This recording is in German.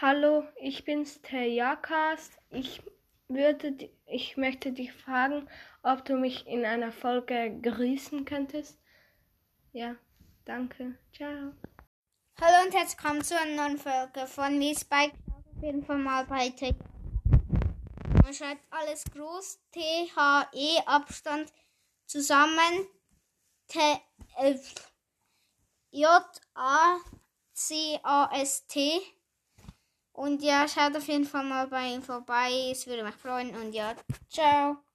Hallo, ich bin's, der Jakas. Ich würde, ich möchte dich fragen, ob du mich in einer Folge grüßen könntest. Ja, danke. Ciao. Hallo und herzlich willkommen zu einer neuen Folge von Lee Spike. Auf jeden Fall mal bei T. Man schreibt alles groß. T-H-E Abstand zusammen. T äh, J-A-C-A-S-T. Und ja, schaut auf jeden Fall mal bei ihm vorbei. Es würde mich freuen. Und ja, ciao.